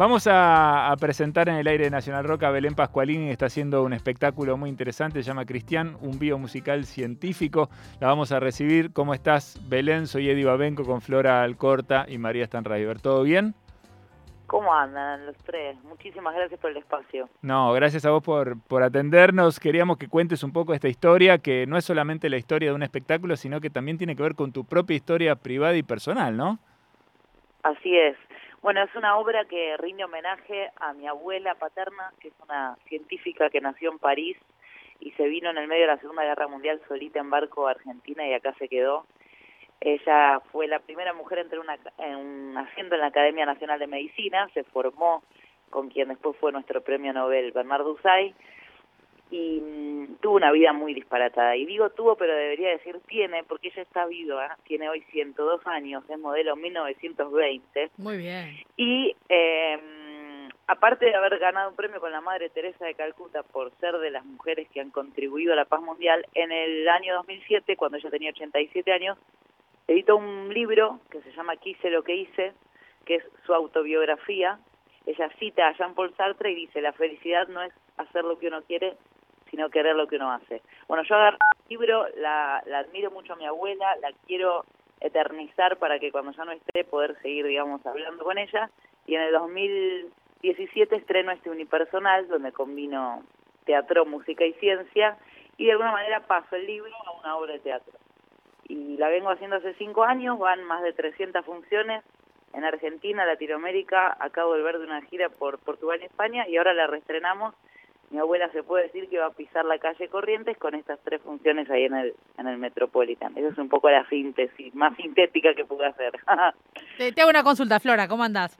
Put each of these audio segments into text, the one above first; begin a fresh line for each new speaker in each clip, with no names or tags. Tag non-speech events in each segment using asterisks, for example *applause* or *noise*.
Vamos a, presentar en el aire de Nacional Rock a Belén Pascualini, que está haciendo un espectáculo muy interesante, se llama Cristian, un bio musical científico. La vamos a recibir. ¿Cómo estás, Belén? Soy Eddie Babenco con Flora Alcorta y María Stanraiver. ¿Todo bien?
¿Cómo andan los tres? Muchísimas gracias por el espacio.
No, gracias a vos por, por atendernos. Queríamos que cuentes un poco esta historia, que no es solamente la historia de un espectáculo, sino que también tiene que ver con tu propia historia privada y personal, ¿no?
Así es. Bueno, es una obra que rinde homenaje a mi abuela paterna, que es una científica que nació en París y se vino en el medio de la Segunda Guerra Mundial solita en barco a Argentina y acá se quedó. Ella fue la primera mujer en tener una, en un asiento en la Academia Nacional de Medicina, se formó con quien después fue nuestro premio Nobel, Bernardo Usay, y mm, tuvo una vida muy disparatada. Y digo tuvo, pero debería decir tiene, porque ella está viva, tiene hoy 102 años, es modelo 1920.
Muy bien.
Y eh, aparte de haber ganado un premio con la Madre Teresa de Calcuta por ser de las mujeres que han contribuido a la paz mundial, en el año 2007, cuando ella tenía 87 años, editó un libro que se llama Quise lo que hice, que es su autobiografía. Ella cita a Jean-Paul Sartre y dice, la felicidad no es hacer lo que uno quiere, sino querer lo que uno hace. Bueno, yo agarro el libro, la, la admiro mucho a mi abuela, la quiero eternizar para que cuando ya no esté poder seguir, digamos, hablando con ella. Y en el 2017 estreno este unipersonal donde combino teatro, música y ciencia y de alguna manera paso el libro a una obra de teatro y la vengo haciendo hace cinco años, van más de 300 funciones en Argentina, Latinoamérica, acabo de volver de una gira por Portugal y España y ahora la reestrenamos. Mi abuela se puede decir que va a pisar la calle Corrientes con estas tres funciones ahí en el, en el Metropolitan. Esa es un poco la síntesis, más sintética que pude hacer. *laughs*
te, hago una consulta, Flora, ¿cómo andás?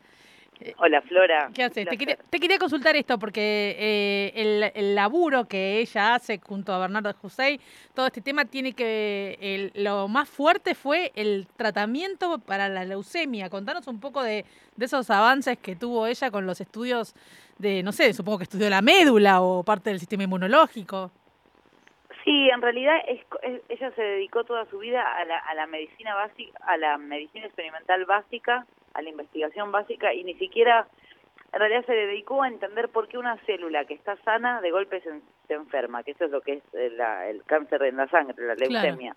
Hola Flora.
¿Qué haces? Te quería, consultar esto porque eh, el, laburo que ella hace junto a Bernardo José, todo este tema tiene que... lo más fuerte fue el tratamiento para la leucemia. Contanos un poco de, esos avances que tuvo ella con los estudios de, no sé, supongo que estudió la médula o parte del sistema inmunológico.
Sí, en realidad ella se dedicó toda su vida a la, a la medicina básica, a la medicina experimental básica a la investigación básica y ni siquiera en realidad se dedicó a entender por qué una célula que está sana de golpe se, enferma, que eso es lo que es eh, el cáncer en la sangre, la leucemia.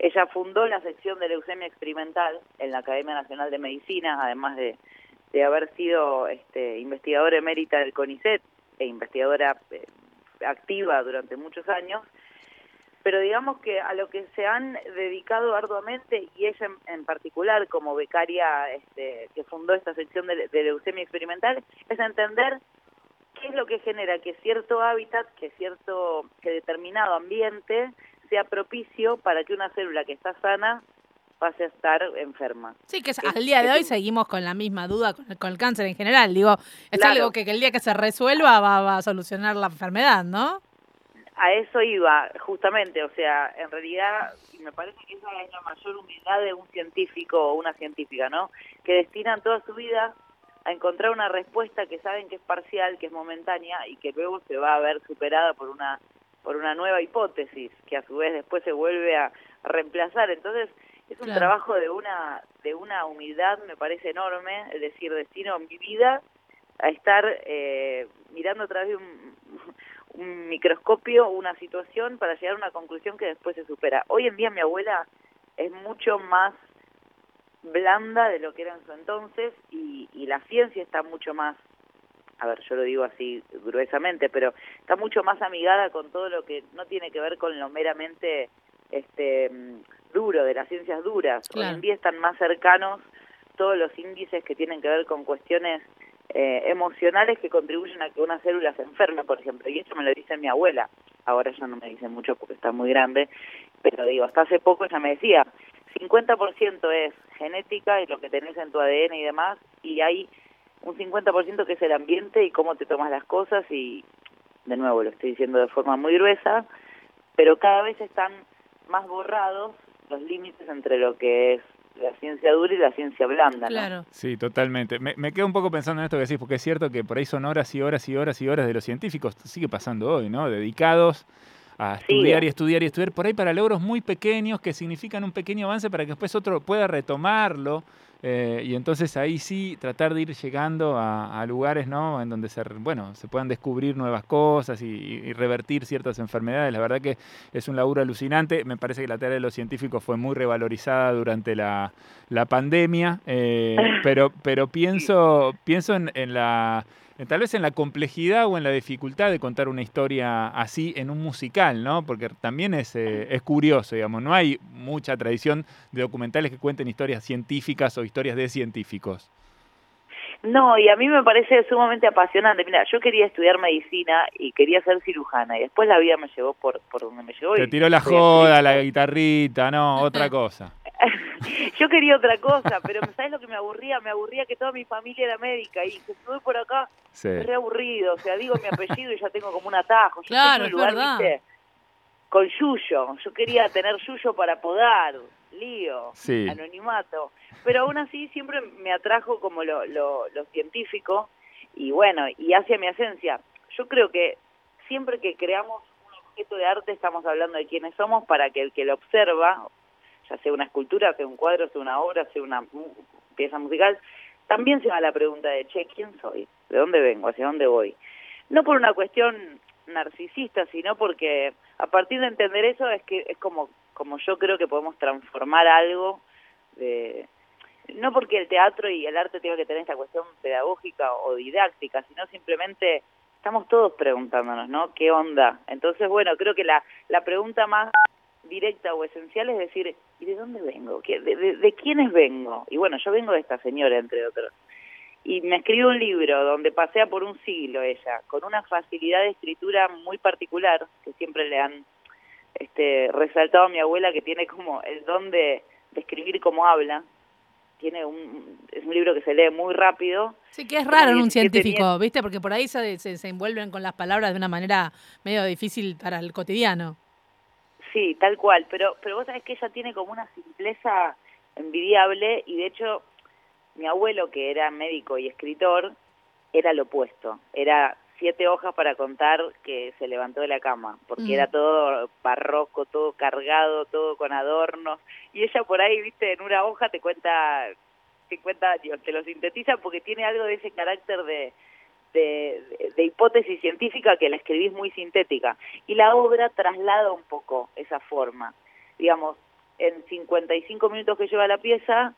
Ella fundó la sección de leucemia experimental en la Academia Nacional de Medicina, además de, de haber sido este, investigadora emérita del CONICET e investigadora eh, activa durante muchos años, pero digamos que a lo que se han dedicado arduamente y ella en, particular como becaria este, que fundó esta sección de, leucemia experimental es entender qué es lo que genera que cierto hábitat, que cierto, que determinado ambiente sea propicio para que una célula que está sana pase a estar enferma.
Sí, que al día de hoy seguimos con la misma duda con el, cáncer en general. Digo, es algo que, el día que se resuelva va a solucionar la enfermedad, ¿no?
A eso iba, justamente, o sea, en realidad, me parece que esa es la mayor humildad de un científico o una científica, ¿no? Que destinan toda su vida a encontrar una respuesta que saben que es parcial, que es momentánea y que luego se va a ver superada por una por una nueva hipótesis que a su vez después se vuelve a, reemplazar. Entonces, es un trabajo de una de una humildad, me parece enorme, es decir, destino mi vida a estar eh, mirando a través de un, un microscopio una situación para llegar a una conclusión que después se supera. Hoy en día mi abuela es mucho más blanda de lo que era en su entonces y, y la ciencia está mucho más, a ver, yo lo digo así gruesamente, pero está mucho más amigada con todo lo que no tiene que ver con lo meramente este duro de las ciencias duras. Hoy en día están más cercanos todos los índices que tienen que ver con cuestiones eh, emocionales que contribuyen a que una célula se enferme, por ejemplo. Y eso me lo dice mi abuela. Ahora ya no me dice mucho porque está muy grande, pero digo, hasta hace poco ella me decía, 50% es genética y lo que tenés en tu ADN y demás, y hay un 50% que es el ambiente y cómo te tomas las cosas y, de nuevo, lo estoy diciendo de forma muy gruesa, pero cada vez están más borrados los límites entre lo que es la ciencia dura y la ciencia blanda. Claro.
Sí, totalmente. Me, me, quedo un poco pensando en esto que decís, porque es cierto que por ahí son horas y horas y horas y horas de los científicos, sigue pasando hoy, ¿no? Dedicados a estudiar y estudiar y estudiar, por ahí para logros muy pequeños que significan un pequeño avance para que después otro pueda retomarlo Eh, y entonces ahí sí tratar de ir llegando a, lugares ¿no? en donde se, bueno, se puedan descubrir nuevas cosas y, revertir ciertas enfermedades. La verdad que es un laburo alucinante. Me parece que la tarea de los científicos fue muy revalorizada durante la, pandemia, eh, *laughs* pero, pero pienso, pienso en la eh, tal vez en la complejidad o en la dificultad de contar una historia así en un musical, ¿no? Porque también es, eh, es curioso, digamos, no hay mucha tradición de documentales que cuenten historias científicas o historias de científicos.
No, y a mí me parece sumamente apasionante. Mira, yo quería estudiar medicina y quería ser cirujana y después la vida me llevó por, por donde me llevó.
Te tiró la joda, la guitarrita, no, otra *laughs* cosa.
yo quería otra cosa, pero ¿sabes lo que me aburría? Me aburría que toda mi familia era médica y que estuve por acá, es re aburrido. O sea, digo mi apellido y ya tengo como un atajo. Yo
claro, un lugar, ¿viste?
Con Yuyo. Yo quería tener Yuyo para podar, lío, anonimato. Pero aún así siempre me atrajo como lo, lo, lo científico y bueno, y hacia mi esencia. Yo creo que siempre que creamos un objeto de arte estamos hablando de quiénes somos para que el que lo observa ya sea una escultura, sea un cuadro, sea una obra, sea una pieza musical, también se va la pregunta de, che, ¿quién soy? ¿De dónde vengo? ¿Hacia dónde voy? No por una cuestión narcisista, sino porque a partir de entender eso es que es como, como yo creo que podemos transformar algo de, no porque el teatro y el arte tenga que tener esta cuestión pedagógica o didáctica, sino simplemente estamos todos preguntándonos, ¿no? ¿Qué onda? Entonces, bueno, creo que la, la pregunta más directa o esencial es decir, ¿y de dónde vengo? ¿De, de, de quiénes vengo? Y bueno, yo vengo de esta señora, entre otros. Y me escribe un libro donde pasea por un siglo ella, con una facilidad de escritura muy particular, que siempre le han este, resaltado a mi abuela, que tiene como el don de, escribir como habla. Tiene un, es un libro que se lee muy rápido.
Sí, que es raro en un científico, ¿viste? Porque por ahí se, se, se envuelven con las palabras de una manera medio difícil para el cotidiano.
Sí, tal cual, pero, pero vos sabés que ella tiene como una simpleza envidiable y de hecho mi abuelo, que era médico y escritor, era lo opuesto, era siete hojas para contar que se levantó de la cama, porque mm. era todo barroco, todo cargado, todo con adornos, y ella por ahí, viste, en una hoja te cuenta 50 años, te lo sintetiza porque tiene algo de ese carácter de, de, hipótesis científica que la escribís muy sintética. Y la obra traslada un poco esa forma. Digamos, en 55 minutos que lleva la pieza,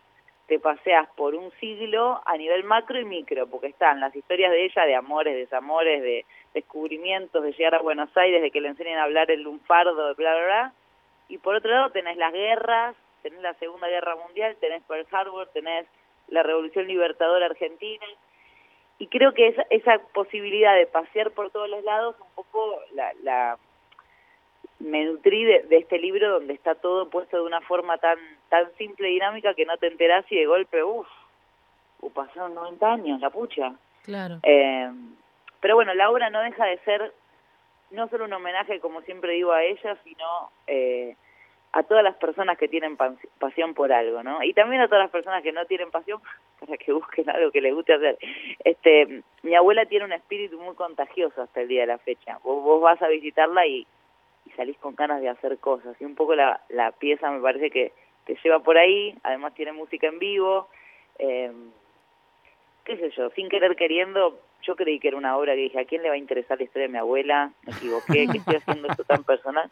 te paseas por un siglo a nivel macro y micro, porque están las historias de ella de amores, desamores, de descubrimientos, de llegar a Buenos Aires, de que le enseñen a hablar el lunfardo, de bla, bla, bla. Y por otro lado tenés las guerras, tenés la Segunda Guerra Mundial, tenés Pearl Harbor, tenés la Revolución Libertadora Argentina, y creo que esa, esa posibilidad de pasear por todos los lados, un poco la, la me nutrí de, este libro donde está todo puesto de una forma tan tan simple y dinámica que no te enterás y de golpe, uff, uh, pasaron 90 años, la pucha.
Claro.
Eh, pero bueno, la obra no deja de ser no solo un homenaje, como siempre digo, a ella, sino eh, a todas las personas que tienen pasión por algo, ¿no? Y también a todas las personas que no tienen pasión *laughs* para que busquen algo que les guste hacer. Este, mi abuela tiene un espíritu muy contagioso hasta el día de la fecha. Vos, vos vas a visitarla y, y, salís con ganas de hacer cosas. Y un poco la, la pieza me parece que te lleva por ahí. Además tiene música en vivo. Eh, qué sé yo, sin querer queriendo, yo creí que era una obra que dije, ¿a quién le va a interesar la historia de mi abuela? Me equivoqué, que estoy haciendo esto tan personal.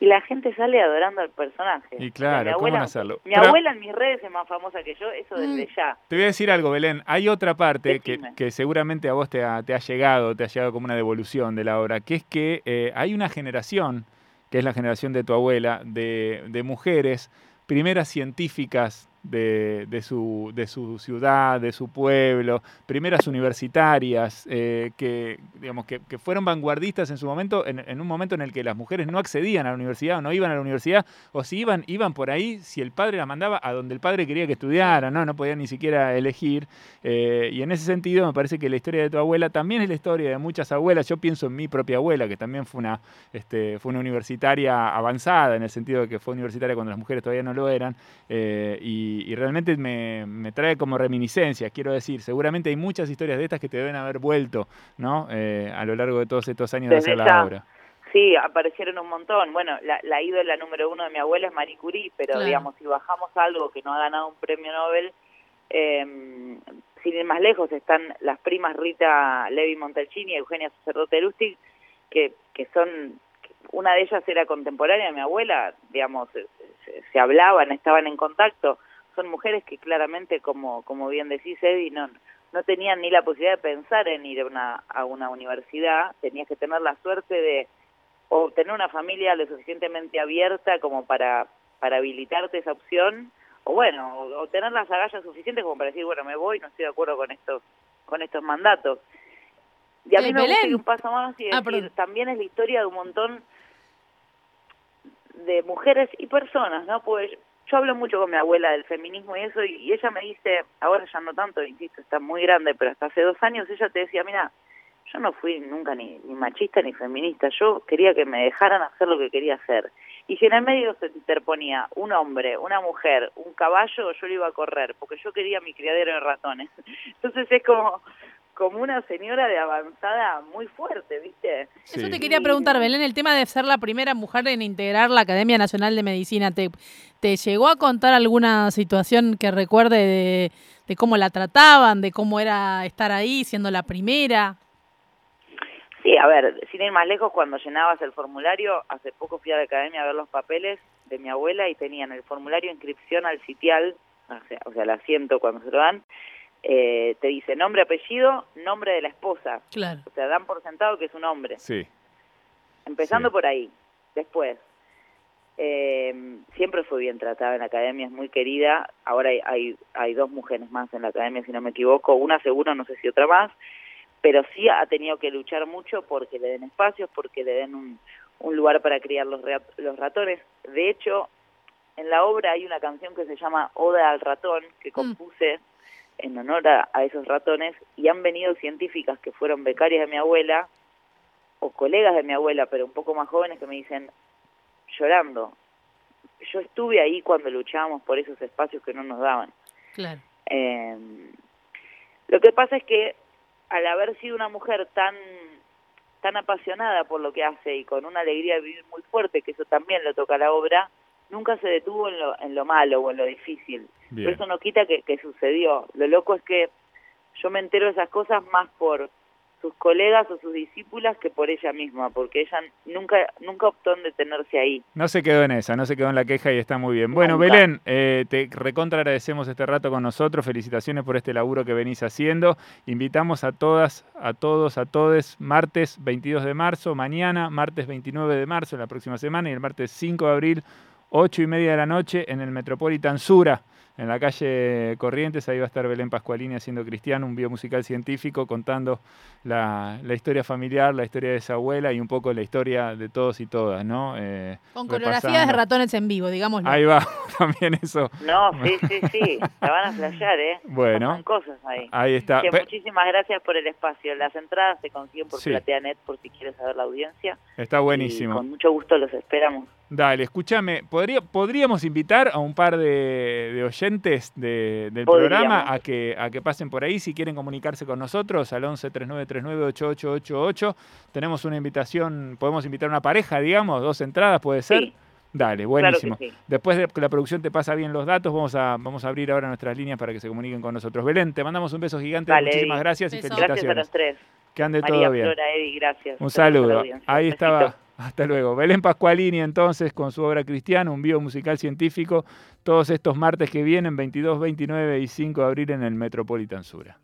Y la gente sale adorando al personaje.
Y claro, mi abuela, ¿cómo hacerlo?
Mi abuela en mis redes es más famosa que yo, eso desde mm. ya.
Te voy a decir algo, Belén. Hay otra parte que, que, seguramente a vos te ha, te ha, llegado, te ha llegado como una devolución de la obra, que es que eh, hay una generación, que es la generación de tu abuela, de, de mujeres, primeras científicas de, su, de su ciudad, de su pueblo, primeras universitarias, eh, que, digamos, que, fueron vanguardistas en su momento, en, un momento en el que las mujeres no accedían a la universidad o no iban a la universidad, o si iban, iban por ahí, si el padre la mandaba a donde el padre quería que estudiara, no, no podían ni siquiera elegir. Eh, y en ese sentido me parece que la historia de tu abuela también es la historia de muchas abuelas. Yo pienso en mi propia abuela, que también fue una, este, fue una universitaria avanzada, en el sentido de que fue universitaria cuando las mujeres todavía no lo eran. Eh, y, y, realmente me, me, trae como reminiscencias, quiero decir, seguramente hay muchas historias de estas que te deben haber vuelto, ¿no? Eh, a lo largo de todos estos años de hacer la obra.
Sí, aparecieron un montón. Bueno, la, la ídola número uno de mi abuela es Marie Curie, pero digamos, si bajamos algo que no ha ganado un premio Nobel, Em, sin ir más lejos, están las primas Rita Levi Montalcini y Eugenia Sacerdote Lustig, que, que son, una de ellas era contemporánea de mi abuela, digamos, se, se, hablaban, estaban en contacto. Son mujeres que claramente, como, como bien decís, Eddie, no, no tenían ni la posibilidad de pensar en ir a una, a una universidad, tenías que tener la suerte de o tener una familia lo suficientemente abierta como para, para habilitarte esa opción, o bueno, o, tener las agallas suficientes como para decir, bueno, me voy, no estoy de acuerdo con estos, con estos mandatos. Y a mí me gusta un paso más y ah, decir, también es la historia de un montón de mujeres y personas, ¿no? Pues yo hablo mucho con mi abuela del feminismo y eso, y ella me dice, ahora ya no tanto, insisto, está muy grande, pero hasta hace dos años ella te decía, mira, yo no fui nunca ni, machista ni feminista, yo quería que me dejaran hacer lo que quería hacer. Y si en el medio se interponía un hombre, una mujer, un caballo, yo lo iba a correr, porque yo quería mi criadero de ratones. *laughs* Entonces es como, como una señora de avanzada muy fuerte, ¿viste?
Eso te quería preguntar, Belén, el tema de ser la primera mujer en integrar la Academia Nacional de Medicina, ¿te, te llegó a contar alguna situación que recuerde de, de cómo la trataban, de cómo era estar ahí siendo la primera?
Sí, a ver, sin ir más lejos, cuando llenabas el formulario, hace poco fui a la academia a ver los papeles de mi abuela y tenían el formulario inscripción al sitial, o sea, o sea el asiento cuando se lo dan, eh, te dice nombre, apellido, nombre de la esposa.
Claro.
O sea, dan por sentado que es un hombre.
Sí.
Empezando por ahí. Después, eh, siempre fue bien tratada en la academia, es muy querida. Ahora hay, hay, hay dos mujeres más en la academia, si no me equivoco. Una seguro, no sé si otra más pero sí ha tenido que luchar mucho porque le den espacios, porque le den un, un lugar para criar los, los ratones. De hecho, en la obra hay una canción que se llama Oda al ratón, que mm. compuse en honor a, esos ratones, y han venido científicas que fueron becarias de mi abuela, o colegas de mi abuela, pero un poco más jóvenes, que me dicen, llorando, yo estuve ahí cuando luchábamos por esos espacios que no nos daban.
Claro.
Eh, lo que pasa es que al haber sido una mujer tan tan apasionada por lo que hace y con una alegría de vivir muy fuerte, que eso también lo toca la obra, nunca se detuvo en lo, en lo malo o en lo difícil. Pero eso no quita que, que sucedió. Lo loco es que yo me entero de esas cosas más por sus colegas o sus discípulas que por ella misma, porque ella nunca nunca optó en detenerse ahí.
No se quedó en esa, no se quedó en la queja y está muy bien. Bueno, Belén, eh, te recontra agradecemos este rato con nosotros, felicitaciones por este laburo que venís haciendo. Invitamos a todas, a todos, a todes, martes 22 de marzo, mañana, martes 29 de marzo, la próxima semana, y el martes 5 de abril, 8 y media de la noche, en el Metropolitan Sura en la calle Corrientes, ahí va a estar Belén Pascualini haciendo Cristiano, un biomusical científico, contando la, historia familiar, la historia de esa abuela y un poco la historia de todos y todas, ¿no?
Eh, Con coreografías de ratones en vivo, digamos.
Ahí va, también eso.
No, sí, sí, sí, la van a flashear, ¿eh?
Bueno.
cosas ahí.
Ahí está.
muchísimas gracias por el espacio. Las entradas se consiguen por PlateaNet por si quieres saber la audiencia.
Está buenísimo.
con mucho gusto los esperamos.
Dale, escúchame, ¿podría, podríamos invitar a un par de, oyentes del programa a que, a que pasen por ahí si quieren comunicarse con nosotros al 11 3939 8888. Tenemos una invitación, podemos invitar a una pareja, digamos, dos entradas, ¿puede ser? Dale, buenísimo. Después de que la producción te pasa bien los datos, vamos a, vamos a abrir ahora nuestras líneas para que se comuniquen con nosotros. Belén, te mandamos un beso gigante, muchísimas gracias y felicitaciones.
Gracias a los tres.
Que ande todo bien.
Flora, gracias.
Un saludo. Ahí estaba. Hasta luego. Belén Pascualini entonces con su obra Cristiana, un bio musical científico, todos estos martes que vienen, 22, 29 y 5 de abril en el Metropolitan Sura.